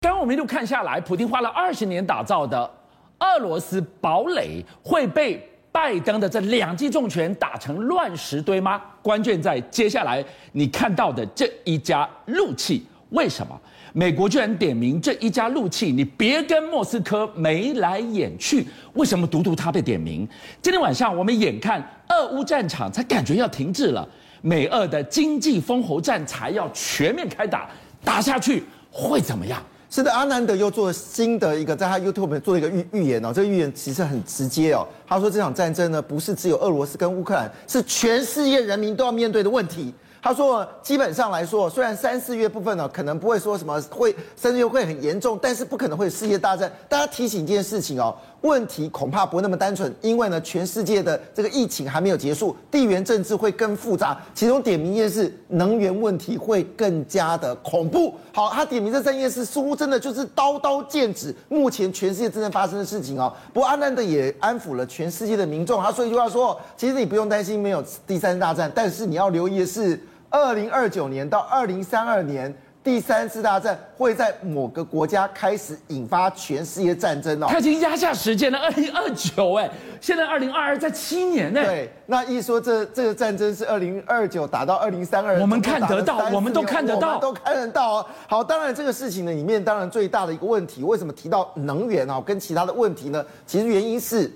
刚我们一路看下来，普丁花了二十年打造的俄罗斯堡垒会被拜登的这两记重拳打成乱石堆吗？关键在接下来你看到的这一家怒气，为什么美国居然点名这一家怒气？你别跟莫斯科眉来眼去，为什么独独他被点名？今天晚上我们眼看俄乌战场才感觉要停滞了，美俄的经济封喉战才要全面开打，打下去会怎么样？是的，阿南德又做了新的一个，在他 YouTube 做了一个预预言哦，这个预言其实很直接哦。他说这场战争呢，不是只有俄罗斯跟乌克兰，是全世界人民都要面对的问题。他说，基本上来说，虽然三四月部分呢，可能不会说什么会三四月会很严重，但是不可能会有世界大战。大家提醒一件事情哦，问题恐怕不那么单纯，因为呢，全世界的这个疫情还没有结束，地缘政治会更复杂。其中点名一件事，能源问题会更加的恐怖。好，他点名这三件事，似乎真的就是刀刀剑指目前全世界真正发生的事情哦。不过，阿南德也安抚了全世界的民众，他说一句话说，其实你不用担心没有第三次大战，但是你要留意的是。二零二九年到二零三二年，第三次大战会在某个国家开始引发全世界战争哦。他已经压下时间了，二零二九哎，现在二零二二在七年呢。对，那一说这这个战争是二零二九打到二零三二，我们看得到，我们都看得到，都看得到哦。好，当然这个事情呢里面，当然最大的一个问题，为什么提到能源哦，跟其他的问题呢？其实原因是。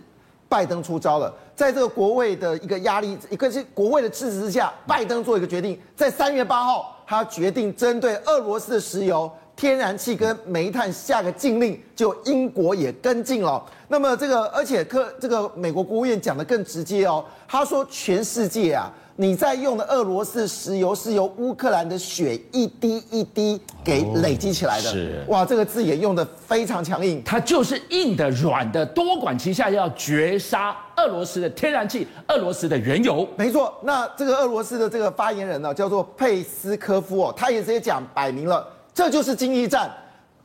拜登出招了，在这个国会的一个压力，一个是国会的支持之下，拜登做一个决定，在三月八号，他决定针对俄罗斯的石油、天然气跟煤炭下个禁令，就英国也跟进了。那么这个，而且科这个美国国务院讲的更直接哦，他说全世界啊。你在用的俄罗斯石油是由乌克兰的血一滴一滴给累积起来的。是哇，这个字眼用的非常强硬。它就是硬的、软的，多管齐下，要绝杀俄罗斯的天然气、俄罗斯的原油。没错，那这个俄罗斯的这个发言人呢，叫做佩斯科夫哦，他也直接讲摆明了，这就是经济战，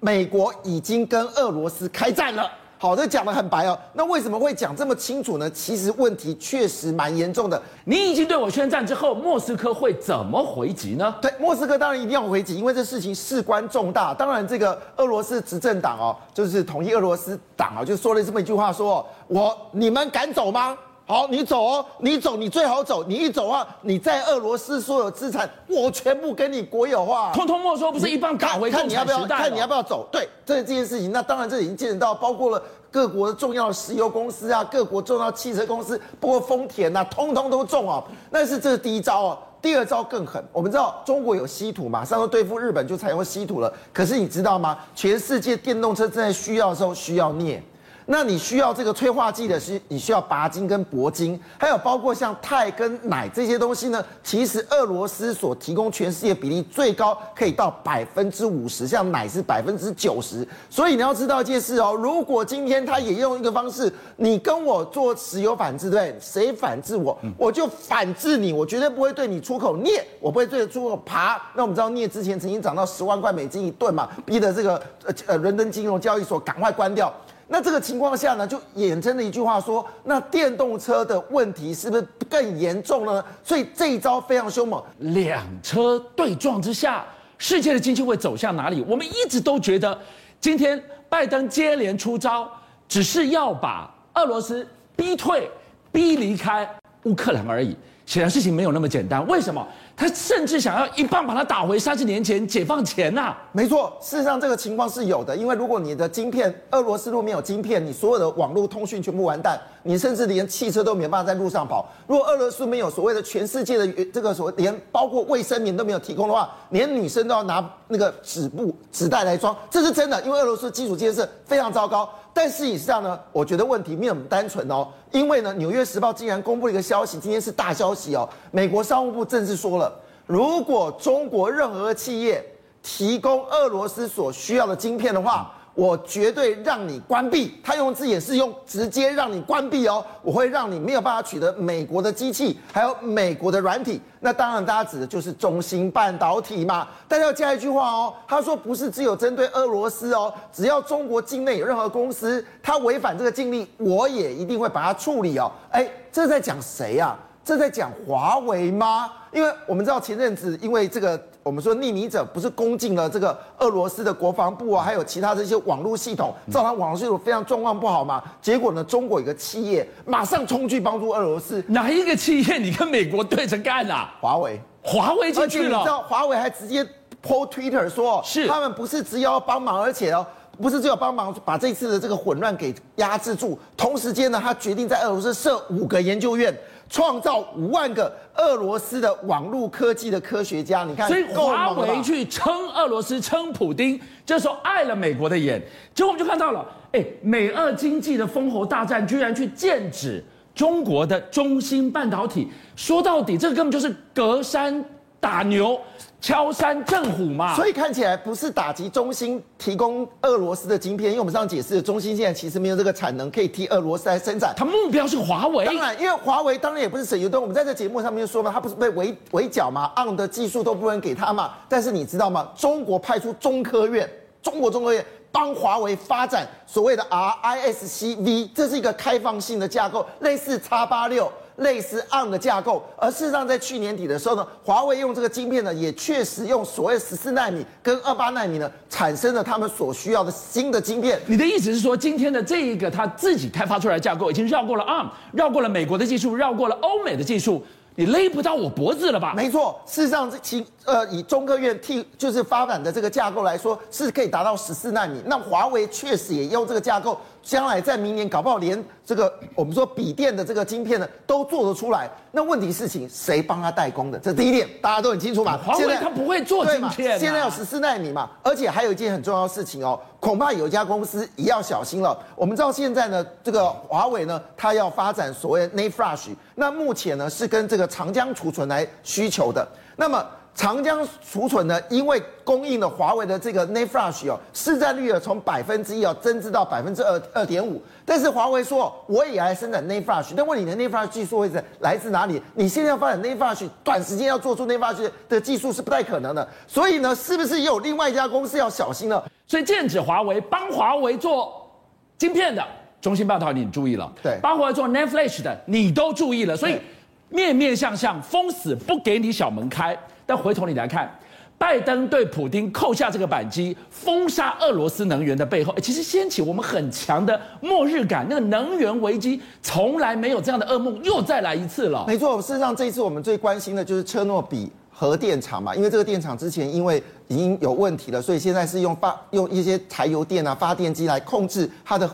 美国已经跟俄罗斯开战了。好，这讲的很白哦。那为什么会讲这么清楚呢？其实问题确实蛮严重的。你已经对我宣战之后，莫斯科会怎么回击呢？对，莫斯科当然一定要回击，因为这事情事关重大。当然，这个俄罗斯执政党哦，就是统一俄罗斯党啊，就说了这么一句话说：说我你们敢走吗？好，你走哦，你走，你最好走。你一走啊，你在俄罗斯所有资产，我全部给你国有化，通通没收，不是一棒打回？看你要不要，看你要不要走。对，这这件事情，那当然这已经牵扯到包括了各国的重要石油公司啊，各国重要汽车公司，包括丰田呐，通通都中哦。那是这是第一招哦，第二招更狠。我们知道中国有稀土，马上要对付日本就采用稀土了。可是你知道吗？全世界电动车正在需要的时候需要镍。那你需要这个催化剂的是，你需要鈀金跟铂金，还有包括像钛跟奶这些东西呢。其实俄罗斯所提供全世界比例最高，可以到百分之五十，像奶是百分之九十。所以你要知道一件事哦，如果今天他也用一个方式，你跟我做石油反制，对不对？谁反制我，我就反制你，我绝对不会对你出口镍，我不会对你出口爬。那我们知道镍之前曾经涨到十万块美金一吨嘛，逼得这个呃呃伦敦金融交易所赶快关掉。那这个情况下呢，就衍生了一句话说，那电动车的问题是不是更严重呢？所以这一招非常凶猛，两车对撞之下，世界的经济会走向哪里？我们一直都觉得，今天拜登接连出招，只是要把俄罗斯逼退、逼离开乌克兰而已。显然事情没有那么简单，为什么？他甚至想要一棒把他打回三十年前解放前呐、没错，事实上这个情况是有的，因为如果你的晶片，俄罗斯如果没有晶片，你所有的网络通讯全部完蛋，你甚至连汽车都没办法在路上跑。如果俄罗斯没有所谓的全世界的这个所谓连包括卫生棉都没有提供的话，连女生都要拿那个纸布纸袋来装，这是真的，因为俄罗斯基础建设非常糟糕。但事实上呢，我觉得问题没有那么单纯哦，因为呢，《纽约时报》竟然公布了一个消息，今天是大消息哦。美国商务部正式说了，如果中国任何企业提供俄罗斯所需要的晶片的话，我绝对让你关闭。他用字眼是用直接让你关闭哦，我会让你没有办法取得美国的机器，还有美国的软体。那当然，大家指的就是中芯半导体嘛。大家要加一句话哦，他说不是只有针对俄罗斯哦，只要中国境内有任何公司，他违反这个禁令，我也一定会把它处理哦。哎，这是在讲谁呀？这在讲华为吗？因为我们知道前阵子因为这个。我们说匿名者不是攻进了这个俄罗斯的国防部啊，还有其他这些网络系统，造成网络系统非常状况不好嘛。结果呢，中国有个企业马上冲去帮助俄罗斯，哪一个企业？你跟美国对着干啊？华为，华为进去了。你知道华为还直接 po Twitter 说，是他们不是只要帮忙，而且哦，不是只有帮忙把这次的这个混乱给压制住，同时间呢，他决定在俄罗斯设五个研究院。创造五万个俄罗斯的网络科技的科学家，你看，所以华为去撑俄罗斯，撑普丁，这时候碍了美国的眼，结果我们就看到了，哎，美俄经济的封喉大战居然去剑指中国的中芯半导体，说到底，这个根本就是隔山打牛。敲山震虎嘛，所以看起来不是打击中兴提供俄罗斯的晶片，因为我们上次解释，中兴现在其实没有这个产能可以替俄罗斯来生产，它目标是华为。当然，因为华为当然也不是省油灯，我们在这节目上面说嘛，它不是被围围剿嘛，ARM 的技术都不能给他嘛。但是你知道吗？中国派出中科院，中国中科院帮华为发展所谓的 RISC-V，这是一个开放性的架构，类似 X 八六。类似 ARM 的架构，而事实上在去年底的时候呢，华为用这个晶片呢，也确实用所谓十四纳米跟二八纳米呢，产生了他们所需要的新的晶片。你的意思是说，今天的这一个他自己开发出来的架构，已经绕过了 ARM，绕过了美国的技术，绕过了欧美的技术。你勒不到我脖子了吧？没错，事实上，其呃以中科院替就是发展的这个架构来说，是可以达到十四纳米。那华为确实也用这个架构，将来在明年搞不好连这个我们说笔电的这个晶片呢都做得出来。那问题事情谁帮他代工的？这第一点大家都很清楚嘛。华为他不会做晶片，啊，现在有十四纳米嘛，而且还有一件很重要的事情哦，恐怕有一家公司也要小心了。我们知道现在呢，这个华为呢，它要发展所谓 NAND Flash，那目前呢是跟这个长江储存来需求的，那么。长江储存呢，因为供应了华为的这个 NAND Flash 哦，市占率啊从百分之一哦增至到百分之二二点五。但是华为说我也来生产 NAND Flash，但问你的 NAND Flash 技术会是来自哪里？你现在要发展 NAND Flash，短时间要做出 NAND Flash 的技术是不太可能的。所以呢，是不是也有另外一家公司要小心呢？所以剑指华为帮华为做晶片的中芯半导体，你注意了？对，帮华为做 NAND Flash 的你都注意了。所以面面相向，封死不给你小门开。但回头你来看，拜登对普丁扣下这个扳机，封杀俄罗斯能源的背后，其实掀起我们很强的末日感。那个能源危机从来没有这样的噩梦又再来一次了。没错，事实上这一次我们最关心的就是车诺比核电厂嘛，因为这个电厂之前因为已经有问题了，所以现在是用发用一些柴油电啊发电机来控制它的。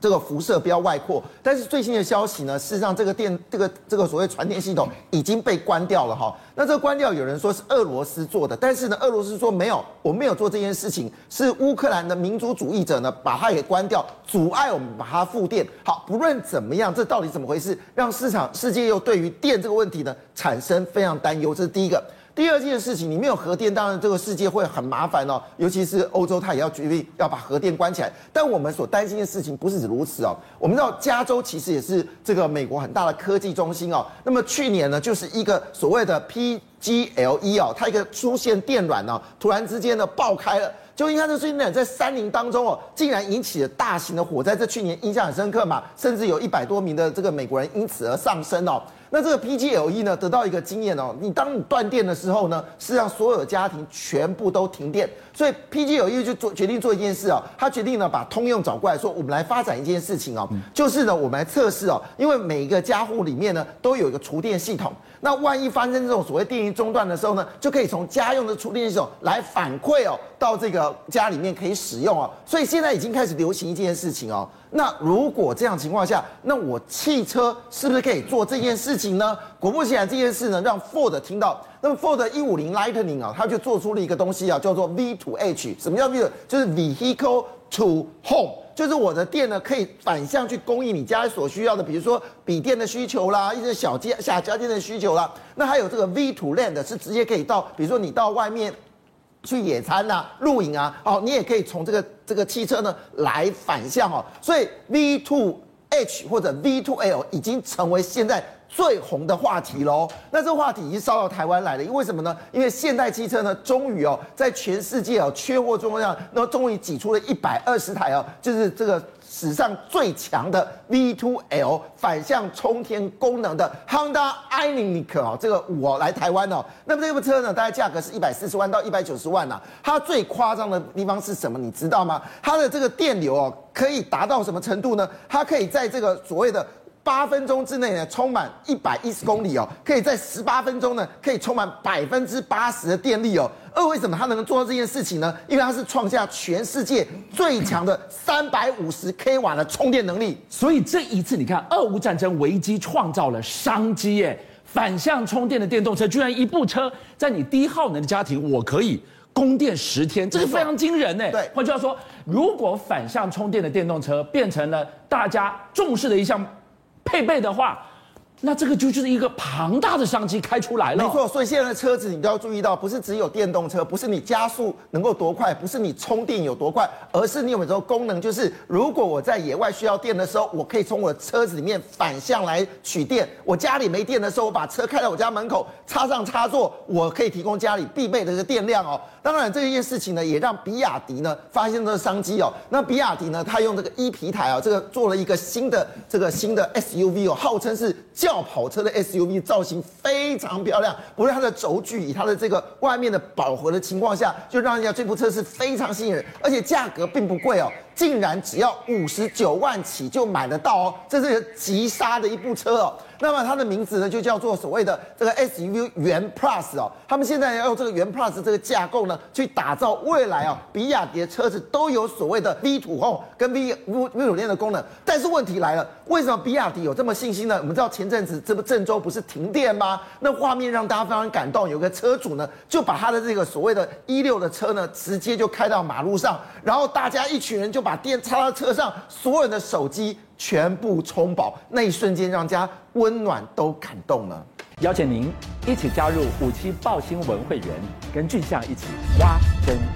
这个辐射不要外扩，但是最新的消息呢，事实上这个电这个这个所谓传电系统已经被关掉了哈。那这个关掉，有人说是俄罗斯做的，但是呢，俄罗斯说没有，我没有做这件事情，是乌克兰的民族主义者呢把它给关掉，阻碍我们把它复电。好，不论怎么样，这到底怎么回事，让市场世界又对于电这个问题呢产生非常担忧，这是第一个。第二件事情，你没有核电，当然这个世界会很麻烦哦。尤其是欧洲，它也要决定要把核电关起来。但我们所担心的事情不是如此哦。我们知道加州其实也是这个美国很大的科技中心哦。那么去年呢，就是一个所谓的 PGLE 哦，它一个出现电缆呢，突然之间呢爆开了。就因为它这电缆在山林当中哦，竟然引起了大型的火灾。这去年印象很深刻嘛，甚至有一百多名的这个美国人因此而丧生哦。那这个 PGLE 呢，得到一个经验哦，你当你断电的时候呢，是让所有家庭全部都停电，所以 PGLE 就做决定做一件事哦，他决定呢把通用找过来说，我们来发展一件事情哦，就是呢我们来测试哦，因为每一个家户里面呢都有一个厨电系统，那万一发生这种所谓电力中断的时候呢，就可以从家用的厨电系统来反馈哦，到这个家里面可以使用哦，所以现在已经开始流行一件事情哦。那如果这样情况下，那我汽车是不是可以做这件事情呢？果不其然，这件事呢让 Ford 听到，那么 Ford 一五零 Lightning 啊，它就做出了一个东西啊，叫做 V to H。什么叫 V？就是 Vehicle to Home，就是我的电呢可以反向去供应你家所需要的，比如说笔电的需求啦，一些小家小家电的需求啦。那还有这个 V to Land 是直接可以到，比如说你到外面。去野餐呐、啊、露营啊，哦，你也可以从这个这个汽车呢来反向哦，所以 V two H 或者 V two L 已经成为现在最红的话题喽。那这个话题已经烧到台湾来了，因为什么呢？因为现代汽车呢，终于哦，在全世界哦缺货状况下，那终于挤出了一百二十台哦，就是这个。史上最强的 V2L 反向充电功能的 Honda Ionic 哦，这个我来台湾哦，那么这部车呢，大概价格是一百四十万到一百九十万呐。它最夸张的地方是什么？你知道吗？它的这个电流哦，可以达到什么程度呢？它可以在这个所谓的。八分钟之内呢，充满一百一十公里哦，可以在十八分钟呢，可以充满百分之八十的电力哦。二为什么它能够做到这件事情呢？因为它是创下全世界最强的三百五十 k 瓦的充电能力。所以这一次，你看，俄乌战争危机创造了商机耶！反向充电的电动车，居然一部车在你低耗能的家庭，我可以供电十天，这个非常惊人呢。对，换句话说，如果反向充电的电动车变成了大家重视的一项。配备的话。那这个就是一个庞大的商机开出来了。没错，所以现在的车子你都要注意到，不是只有电动车，不是你加速能够多快，不是你充电有多快，而是你有没有功能，就是如果我在野外需要电的时候，我可以从我的车子里面反向来取电。我家里没电的时候，我把车开到我家门口，插上插座，我可以提供家里必备的这个电量哦。当然，这一件事情呢，也让比亚迪呢发现这个商机哦。那比亚迪呢，它用这个一皮台啊，这个做了一个新的这个新的 SUV 哦，号称是。轿跑车的 SUV 造型非常漂亮，不论它的轴距，以它的这个外面的饱和的情况下，就让人家这部车是非常吸引人，而且价格并不贵哦，竟然只要五十九万起就买得到哦，这是急杀的一部车哦。那么它的名字呢，就叫做所谓的这个 SUV 元 Plus 哦。他们现在要用这个元 Plus 这个架构呢，去打造未来哦，比亚迪的车子都有所谓的 V to Home 跟 V V V 五链的功能。但是问题来了，为什么比亚迪有这么信心呢？我们知道前阵子这不郑州不是停电吗？那画面让大家非常感动，有个车主呢，就把他的这个所谓的一六的车呢，直接就开到马路上，然后大家一群人就把电插到车上，所有的手机。全部充饱，那一瞬间让家温暖都感动了。邀请您一起加入五七报新闻会员，跟俊相一起挖真相。